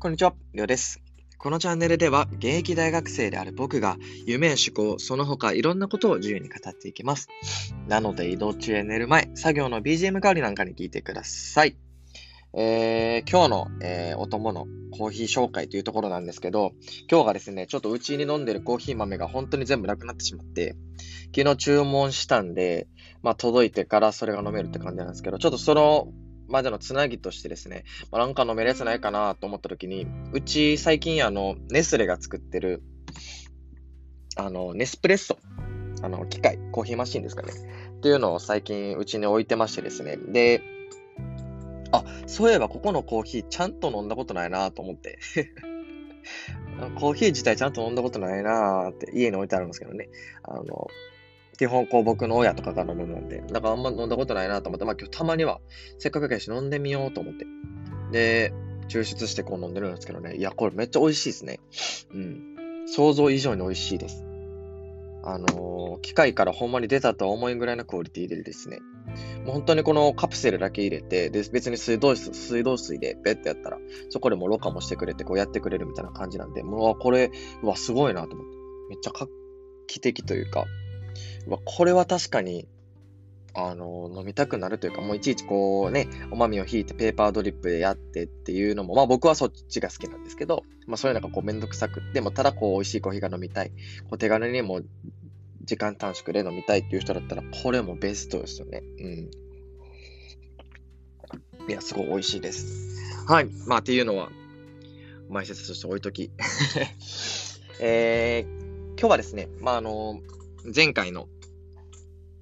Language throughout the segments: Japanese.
こんにちは、りょうです。このチャンネルでは現役大学生である僕が夢や思考、その他いろんなことを自由に語っていきます。なので移動中や寝る前、作業の BGM 代わりなんかに聞いてください。えー、今日の、えー、お供のコーヒー紹介というところなんですけど、今日がですね、ちょっとうちに飲んでるコーヒー豆が本当に全部なくなってしまって、昨日注文したんで、まあ届いてからそれが飲めるって感じなんですけど、ちょっとそのまでのつなぎとしてですね、まあ、なんか飲めるやつないかなと思った時に、うち最近あの、ネスレが作ってる、あの、ネスプレッソ、あの、機械、コーヒーマシンですかね。っていうのを最近うちに置いてましてですね。で、あ、そういえばここのコーヒーちゃんと飲んだことないなと思って コーヒー自体ちゃんと飲んだことないなって家に置いてあるんですけどね。あの、基本こう僕の親とかが飲むもんで、だからあんま飲んだことないなと思って、まあ今日たまにはせっかくやし飲んでみようと思って。で、抽出してこう飲んでるんですけどね、いや、これめっちゃ美味しいですね。うん。想像以上に美味しいです。あのー、機械からほんまに出たとは思えんぐらいのクオリティでですね、もう本当にこのカプセルだけ入れて、で、別に水道水、水道水でペッてやったら、そこでもろ過もしてくれて、こうやってくれるみたいな感じなんで、もうこれ、うわ、すごいなと思って。めっちゃ画期的というか、これは確かに、あの、飲みたくなるというか、もういちいちこうね、おまみを引いてペーパードリップでやってっていうのも、まあ僕はそっちが好きなんですけど、まあそういうのがこうめんどくさくって、もただこう美味しいコーヒーが飲みたい、こう手軽にも時間短縮で飲みたいっていう人だったら、これもベストですよね。うん。いや、すごい美味しいです。はい。まあっていうのは、前説として置いとき。えー、今日はですね、まああの、前回の。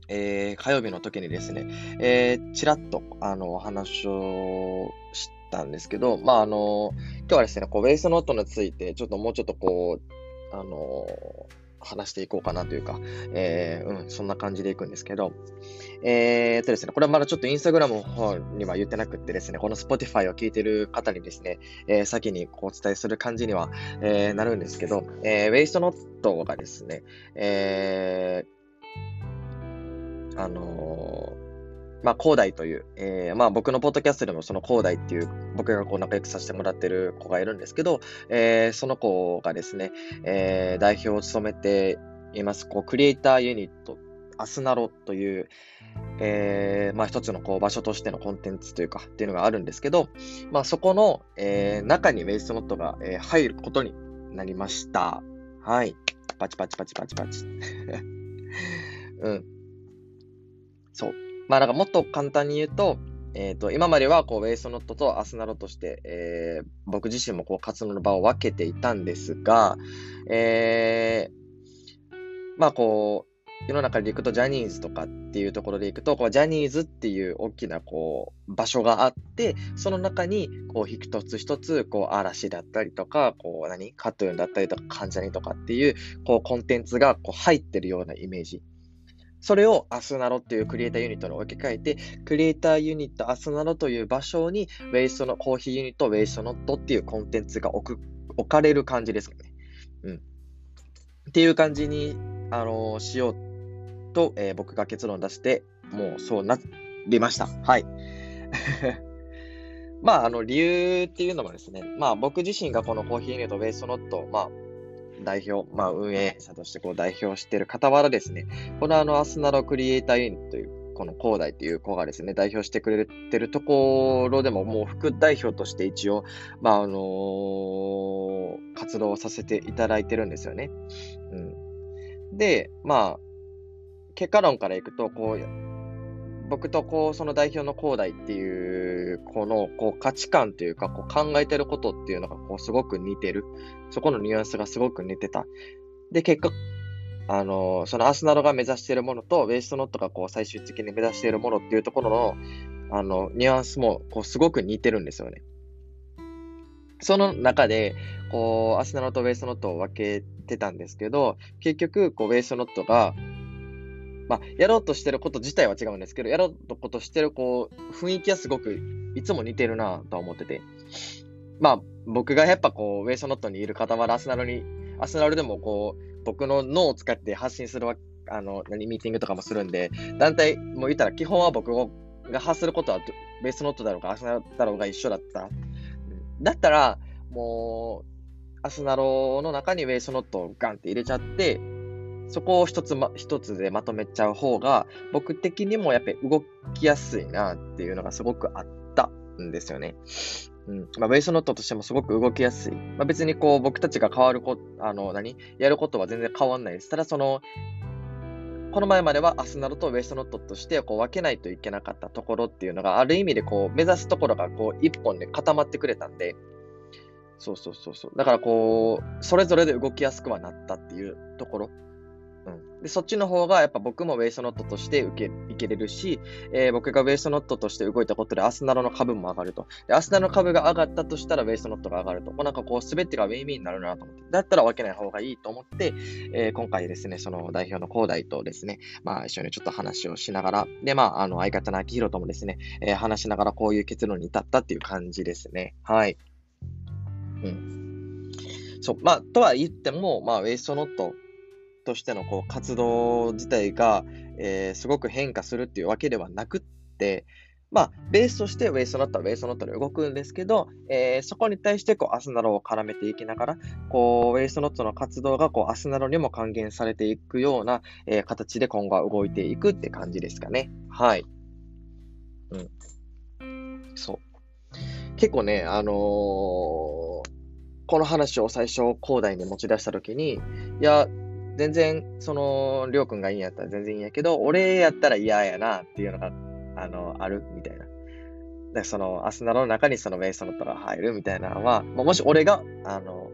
えー、火曜日の時にですね、えー、ちらっと、あの、お話をしたんですけど、まあ、あの、今日はですね、こう、ベースノートについて、ちょっともうちょっとこう、あの、話していこうかなというか、えー、うん、そんな感じでいくんですけど、えー、っとですね、これはまだちょっとインスタグラムの方には言ってなくってですね、この Spotify を聞いてる方にですね、えー、先にお伝えする感じには、えー、なるんですけど、えー、ウェイストノットがですね、えー、あのー、まあ、広大という、えー、まあ、僕のポッドキャストでもその広大っていう、僕がこう仲良くさせてもらってる子がいるんですけど、えー、その子がですね、えー、代表を務めています、こう、クリエイターユニット、アスナロという、えー、まあ一つのこう場所としてのコンテンツというかっていうのがあるんですけど、まあそこの、えー、中にウェイストノットが、えー、入ることになりました。はい。パチパチパチパチパチ。うん。そう。まあ、なんかもっと簡単に言うと、え、ー、と、今までは、こう、ウェイストノットとアスナロとして、えー、僕自身もこう、活動の場を分けていたんですが、えー、まあ、こう、世の中で行くとジャニーズとかっていうところで行くと、こうジャニーズっていう大きなこう場所があって、その中にこう一つ一つこう嵐だったりとか、こう何？カトゥーンだったりとか関ジャニとかっていうこうコンテンツがこう入ってるようなイメージ。それをアスナロっていうクリエイターユニットに置き換えて、クリエイターユニットアスナロという場所に、ウェイストのコーヒーユニット、ウェイストノットっていうコンテンツが置く置かれる感じですかね。うん。っていう感じに、あのー、しようと、えー、僕が結論出して、もうそうなりました。はい。まあ、あの、理由っていうのもですね、まあ、僕自身がこのコーヒーユニット、ウェイストノット、まあ、代表、まあ、運営者としてこう代表している傍らですね、このあの、アスナロクリエイターユニットという、この広大っていう子がですね、代表してくれてるところでも、もう副代表として一応、まあ、あのー、活動をさせていただいてるんですよね。うん。で、まあ、結果論からいくと、こう、僕とこう、その代表の広大っていう、この、こう、価値観というか、こう、考えてることっていうのが、こう、すごく似てる。そこのニュアンスがすごく似てた。で、結果、あの、そのアスナロが目指しているものと、ウェイストノットがこう、最終的に目指しているものっていうところの、あの、ニュアンスも、こう、すごく似てるんですよね。その中で、こう、アスナロとウェイストノットを分けてたんですけど、結局、こう、ウェイストノットが、まあ、やろうとしてること自体は違うんですけど、やろうとしてる、こう、雰囲気はすごく、いつも似てるなとは思ってて。まあ、僕がやっぱこう、ウェイソノットにいる傍ら、アスナルに、アスナルでもこう、僕の脳を使って発信するわあの、何、ミーティングとかもするんで、団体、も言ったら基本は僕が発することは、ベースノットだろうが、アスナルだろうが一緒だった。だったら、もう、アスナロの中にウェイスノットをガンって入れちゃって、そこを一つま、一つでまとめちゃう方が、僕的にもやっぱり動きやすいなっていうのがすごくあったんですよね。うん。まあ、ウェイスノットとしてもすごく動きやすい。まあ、別にこう、僕たちが変わるこ、あの、何？やることは全然変わんないです。ただその、この前まではアスナロとウェストノットとしてこう分けないといけなかったところっていうのが、ある意味でこう目指すところがこう一本で固まってくれたんで、そうそうそうそう。だからこう、それぞれで動きやすくはなったっていうところ。で、そっちの方がやっぱ僕もウェイストノットとして受け、いけれるし、えー、僕がウェイストノットとして動いたことでアスナロの株も上がると。で、アスナロの株が上がったとしたらウェイストノットが上がると。もうなんかこう、すべてがウェイミーになるなと思って。だったら分けない方がいいと思って、えー、今回ですね、その代表の広大とですね、まあ一緒にちょっと話をしながら、で、まあ、あの、相方の秋広ともですね、えー、話しながらこういう結論に至ったっていう感じですね。はい。うん。そう、まあ、とは言っても、まあ、ウェイストノットとしてのこう活動自体が、えー、すごく変化するっていうわけではなくって、まあ、ベースとしてウェイストノットはウェイストノットで動くんですけど、えー、そこに対してこうアスナロを絡めていきながら、こうウェイストノットの活動がこうアスナロにも還元されていくような、えー、形で今後は動いていくって感じですかね。はい。うん。そう。結構ね、あのー、この話を最初、広大に持ち出したときに、いや、全然、その、りょうくんがいいんやったら全然いいんやけど、俺やったら嫌やなっていうのが、あの、あるみたいな。で、その、アスナの中にそのウェイストノットが入るみたいなのは、まあ、もし俺が、あの、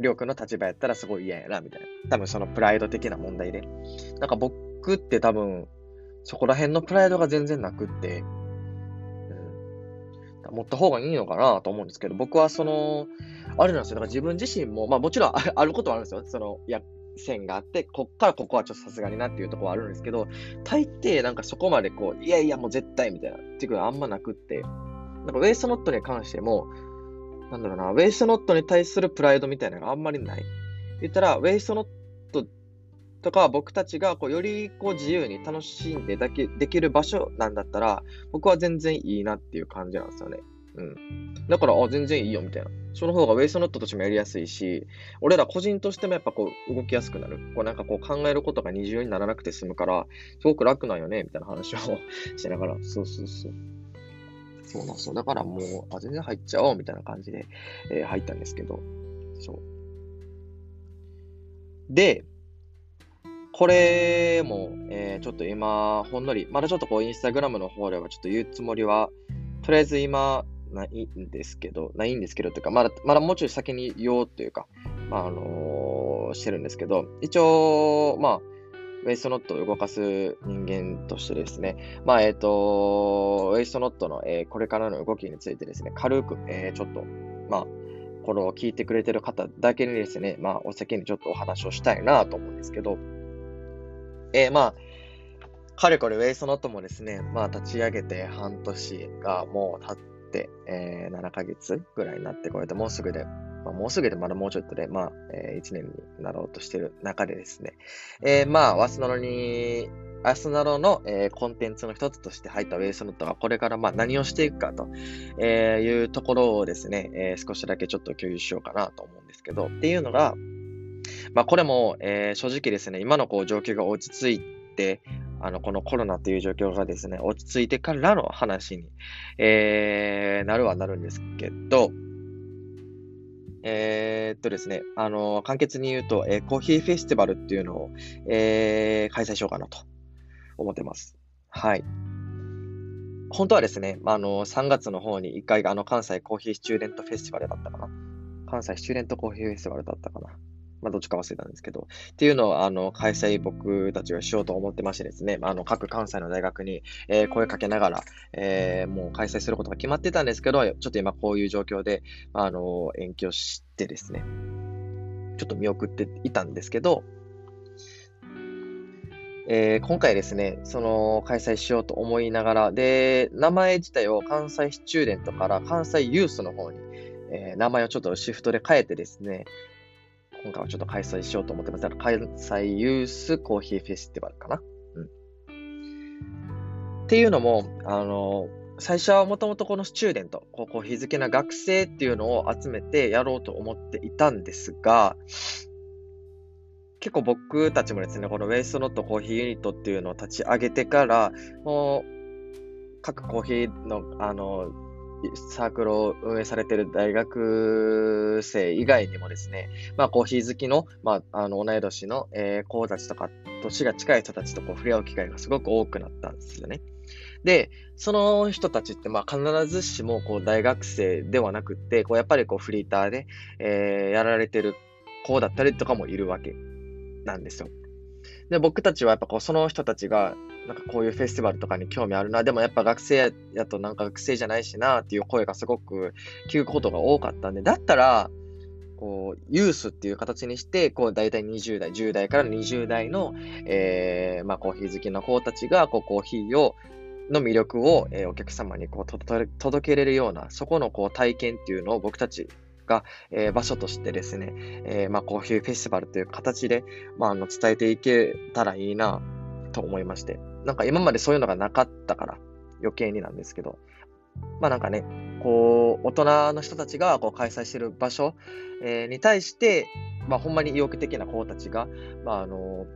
りょうくんの立場やったらすごい嫌やな、みたいな。多分そのプライド的な問題で。なんか僕って多分、そこら辺のプライドが全然なくって、うん、持った方がいいのかなと思うんですけど、僕はその、あれなんですよ。だから自分自身も、まあもちろん あることはあるんですよ。その、や、線があって、こっからここはちょっとさすがになっていうところはあるんですけど、大抵なんかそこまでこう、いやいやもう絶対みたいな、っていうのはあんまなくって、なんかウェイストノットに関しても、なんだろうな、ウェイストノットに対するプライドみたいなのがあんまりない。言ったら、ウェイストノットとか僕たちがこうよりこう自由に楽しんでだけできる場所なんだったら、僕は全然いいなっていう感じなんですよね。うん。だから、あ、全然いいよ、みたいな。その方がウェイストノットとしてもやりやすいし、俺ら個人としてもやっぱこう、動きやすくなる。こうなんかこう考えることが二重にならなくて済むから、すごく楽なんよね、みたいな話を しながら、そうそうそう。そうなんそう。だからもう、あ、全然入っちゃおう、みたいな感じで、えー、入ったんですけど、そう。で、これも、えー、ちょっと今、ほんのり、まだちょっとこう、インスタグラムの方ではちょっと言うつもりは、とりあえず今、ないんですけど、ないんですけど、というか、まだ、まだもうちょい先に言おうというか、まあ、あのー、してるんですけど、一応、まあ、ウェイストノットを動かす人間としてですね、まあ、えっ、ー、と、ウェイストノットの、えー、これからの動きについてですね、軽く、えー、ちょっと、まあ、この聞いてくれてる方だけにですね、まあ、お先にちょっとお話をしたいなと思うんですけど、えー、まあ、かれこれウェイストノットもですね、まあ、立ち上げて半年がもう経って、えー、7ヶ月ぐらいになってこれでもうすぐで、まあ、もうすぐでまだもうちょっとで、まあ、えー、1年になろうとしている中でですね、えー、まあ、ワスナロに、アスナロの、えー、コンテンツの一つとして入ったウェイスノットがこれからまあ何をしていくかと、え、いうところをですね、え、少しだけちょっと共有しようかなと思うんですけど、っていうのが、まあこれも、え、正直ですね、今のこう状況が落ち着いて、あの、このコロナという状況がですね、落ち着いてからの話に、えー、なるはなるんですけど、えー、っとですね、あの、簡潔に言うと、えー、コーヒーフェスティバルっていうのを、えー、開催しようかなと思ってます。はい。本当はですね、あの、3月の方に1回、あの、関西コーヒースチューデントフェスティバルだったかな。関西スチューデントコーヒーフェスティバルだったかな。まあ、どっちか忘れたんですけど、っていうのを、あの、開催僕たちはしようと思ってましてですね、あの、各関西の大学に、えー、声かけながら、えー、もう開催することが決まってたんですけど、ちょっと今こういう状況で、あの、延期をしてですね、ちょっと見送っていたんですけど、えー、今回ですね、その開催しようと思いながら、で、名前自体を関西スチューデントから関西ユースの方に、えー、名前をちょっとシフトで変えてですね、今回はちょっと開催しようと思ってます。だから関西ユースコーヒーフェスティバルかな。うん。っていうのも、あの、最初はもともとこのスチューデント、こうコーヒー好きな学生っていうのを集めてやろうと思っていたんですが、結構僕たちもですね、このウェイストノットコーヒーユニットっていうのを立ち上げてから、もう各コーヒーのあのサークルを運営されている大学生以外にもですね、まあ、コーヒー好きの、まあ、あの同い年の、えー、子たちとか、年が近い人たちとこう触れ合う機会がすごく多くなったんですよね。で、その人たちって、まあ、必ずしもこう大学生ではなくて、こうやっぱりこうフリーターで、えー、やられてる子だったりとかもいるわけなんですよ。で、僕たちはやっぱこうその人たちがなんかこういうフェスティバルとかに興味あるな、でもやっぱ学生やとなんか学生じゃないしなっていう声がすごく聞くことが多かったんで、だったら、こう、ユースっていう形にして、こう、大体20代、10代から20代の、えー、まあ、コーヒー好きの子たちが、こう、コーヒーを、の魅力を、えー、お客様にこう届けれるような、そこのこう体験っていうのを僕たちが、えー、場所としてですね、えー、まあ、コーヒーフェスティバルという形で、まあ、あの伝えていけたらいいなと思いまして。なんか今までそういうのがなかったから余計になんですけど、まあなんかね、こう、大人の人たちがこう開催してる場所、えー、に対して、まあほんまに意欲的な子たちが、まああの、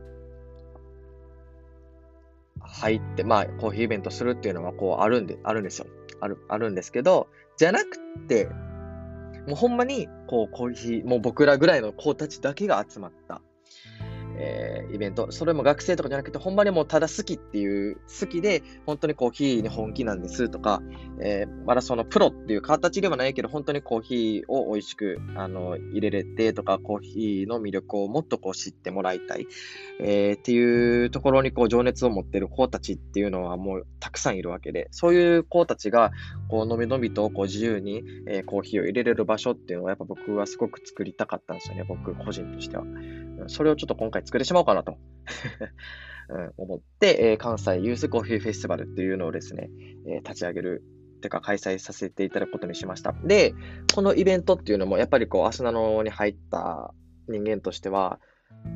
入って、まあコーヒーイベントするっていうのはこうあるんで、あるんですよ。ある、あるんですけど、じゃなくて、もうほんまに、こう、コーヒー、もう僕らぐらいの子たちだけが集まった、えー、イベント。それも学生とかじゃなくて、ほんまにもうただ好きっていう、好きで、本当にコーヒーに本気なんですとか、えー、まだそのプロっていう形ではないけど、本当にコーヒーを美味しく、あの、入れれてとか、コーヒーの魅力をもっとこう知ってもらいたい、えー、っていうところにこう情熱を持ってる子たちっていうのはもうたくさんいるわけで、そういう子たちが、こう、のびのびとこう自由に、えー、コーヒーを入れれる場所っていうのはやっぱ僕はすごく作りたかったんですよね、僕個人としては。それをちょっと今回作ってしまおうかなと うん、思って、えー、関西ユースコーヒーフェスティバルっていうのをですね、えー、立ち上げるてか開催させていただくことにしました。で、このイベントっていうのもやっぱりこう、アスナノに入った人間としては、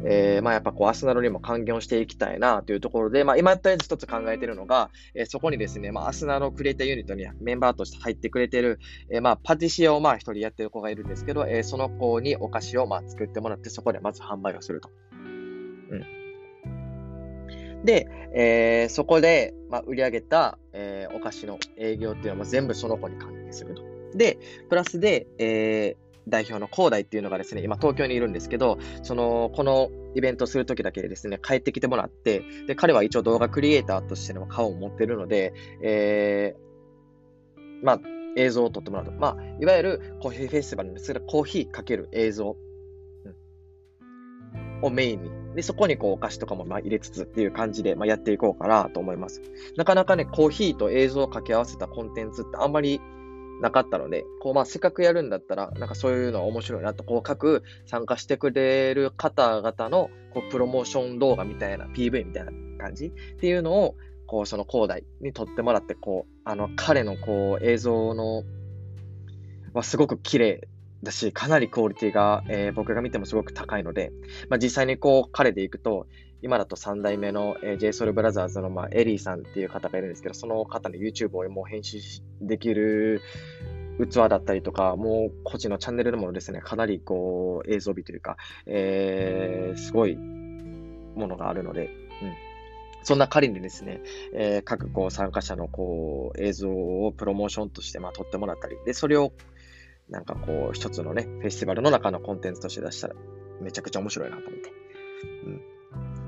えー、まあやっぱこう、アスナロにも還元していきたいなというところで、まあ今とりあえず一つ考えているのが、えー、そこにですね、まあアスナロクリエイターユニットにメンバーとして入ってくれている、えー、まあパティシエをまあ一人やってる子がいるんですけど、え、その子にお菓子をまあ作ってもらって、そこでまず販売をすると。うん。で、え、そこで、まあ、売り上げた、え、お菓子の営業っていうのは全部その子に還元すると。で、プラスで、えー、代表の広大っていうのがですね、今東京にいるんですけど、その、このイベントするときだけですね、帰ってきてもらって、で、彼は一応動画クリエイターとしての顔を持ってるので、えー、まあ、映像を撮ってもらうと。まあ、いわゆるコーヒーフェスティバルにするコーヒーかける映像、をメインに。で、そこにこうお菓子とかもまあ入れつつっていう感じでまあやっていこうかなと思います。なかなかね、コーヒーと映像を掛け合わせたコンテンツってあんまりなかったので、こう、まあ、せっかくやるんだったら、なんかそういうのは面白いなと、こう、各参加してくれる方々の、こう、プロモーション動画みたいな、PV みたいな感じ？っていうのを、こう、その広大に撮ってもらって、こう、あの、彼の、こう、映像の、はすごく綺麗だし、かなりクオリティが、えー、僕が見てもすごく高いので、まあ、実際にこう、彼で行くと、今だと3代目の、え、JSOULBROTHERS の、まあ、エリーさんっていう方がいるんですけど、その方の YouTube をもう編集できる器だったりとか、もう個人のチャンネルでもですね、かなりこう映像美というか、えー、すごいものがあるので、うん。そんな仮にですね、えー、各こう参加者のこう映像をプロモーションとしてまあ撮ってもらったり、で、それをなんかこう一つのね、フェスティバルの中のコンテンツとして出したらめちゃくちゃ面白いなと思って。うん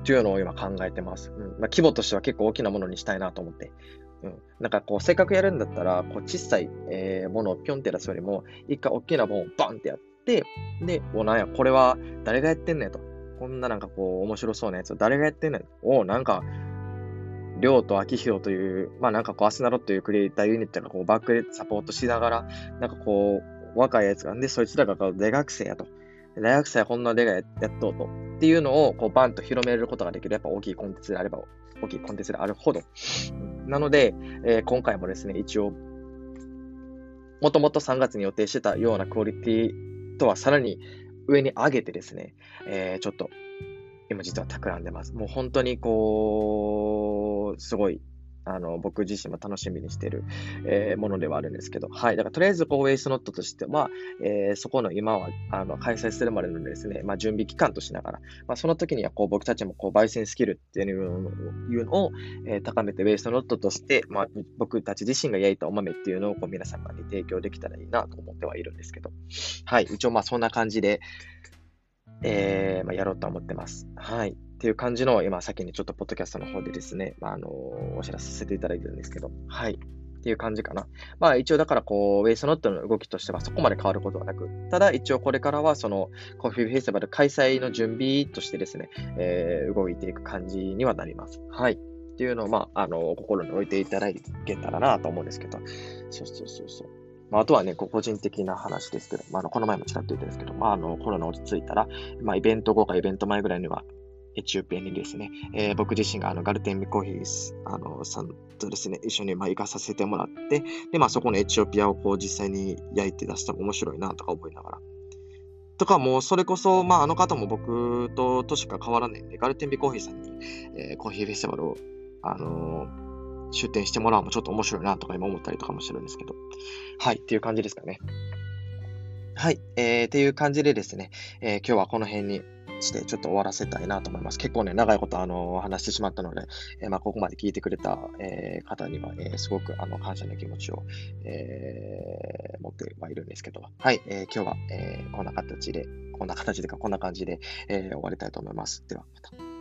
っていうのを今考えてます。うんまあ、規模としては結構大きなものにしたいなと思って。うん、なんかこう、せっかくやるんだったら、こう小さい、えー、ものをピョンって出すよりも、一回大きなものをバンってやって、で、お、なんや、これは誰がやってんねんと。こんななんかこう、面白そうなやつを誰がやってんねん。おなんか、りょうとあきひろという、まあなんかこう、アスナロというクリエイターユニットがこう、バックでサポートしながら、なんかこう、若いやつが、んで、そいつらが大学生やと。大学生はこんなでがやっとうと。っていうのを、こう、バンと広めることができる。やっぱ大きいコンテンツであれば、大きいコンテンツであるほど。なので、えー、今回もですね、一応、もともと3月に予定してたようなクオリティとはさらに上に上げてですね、えー、ちょっと、今実は企んでます。もう本当にこう、すごい、あの、僕自身も楽しみにしている、えー、ものではあるんですけど、はい。だから、とりあえず、こう、ウェイスノットとしては、えー、そこの今は、あの、開催するまでのですね、まあ、準備期間としながら、まあ、その時には、こう、僕たちも、こう、焙煎スキルっていうのを、えー、高めて、ウェイスノットとして、まあ、僕たち自身が焼いたお豆っていうのを、こう、皆様に提供できたらいいなと思ってはいるんですけど、はい。一応、まあ、そんな感じで、えー、まあ、やろうと思ってます。はい。っていう感じの、今、先にちょっとポッドキャストの方でですね、まあ、あのお知らせさせていただいてるんですけど、はい。っていう感じかな。まあ一応だからこう、ウェイスノットの動きとしてはそこまで変わることはなく、ただ一応これからはそのコーヒーフェスティバル開催の準備としてですね、えー、動いていく感じにはなります。はい。っていうのを、まあ、あの、心に置いていただけたらなと思うんですけど、そうそうそうそう。まあ、あとはね、個人的な話ですけど、まあ、あのこの前もちらっと言ったんですけど、まあ、あのコロナ落ち着いたら、まあ、イベント後かイベント前ぐらいには、エチオピアにですね、えー、僕自身があのガルテンミコーヒーあのさんとですね、一緒にまあ行かさせてもらって、で、まあそこのエチオピアをこう実際に焼いて出したら面白いなとか思いながら。とかもうそれこそ、まああの方も僕と年が変わらないんで、ガルテンビコーヒーさんに、えー、コーヒーフェスティバルを、あのー、出店してもらうのもちょっと面白いなとか今思ったりとかもしてるんですけど。はい、っていう感じですかね。はい、えー、っていう感じでですね、えー、今日はこの辺にしてちょっと終わらせたいなと思います。結構ね、長いことあの話してしまったので、えー、まあ、ここまで聞いてくれた、えー、方には、えー、すごくあの感謝の気持ちを、え持ってはいるんですけど、はい、え今日は、えこんな形で、こんな形でか、こんな感じで、え終わりたいと思います。では、また。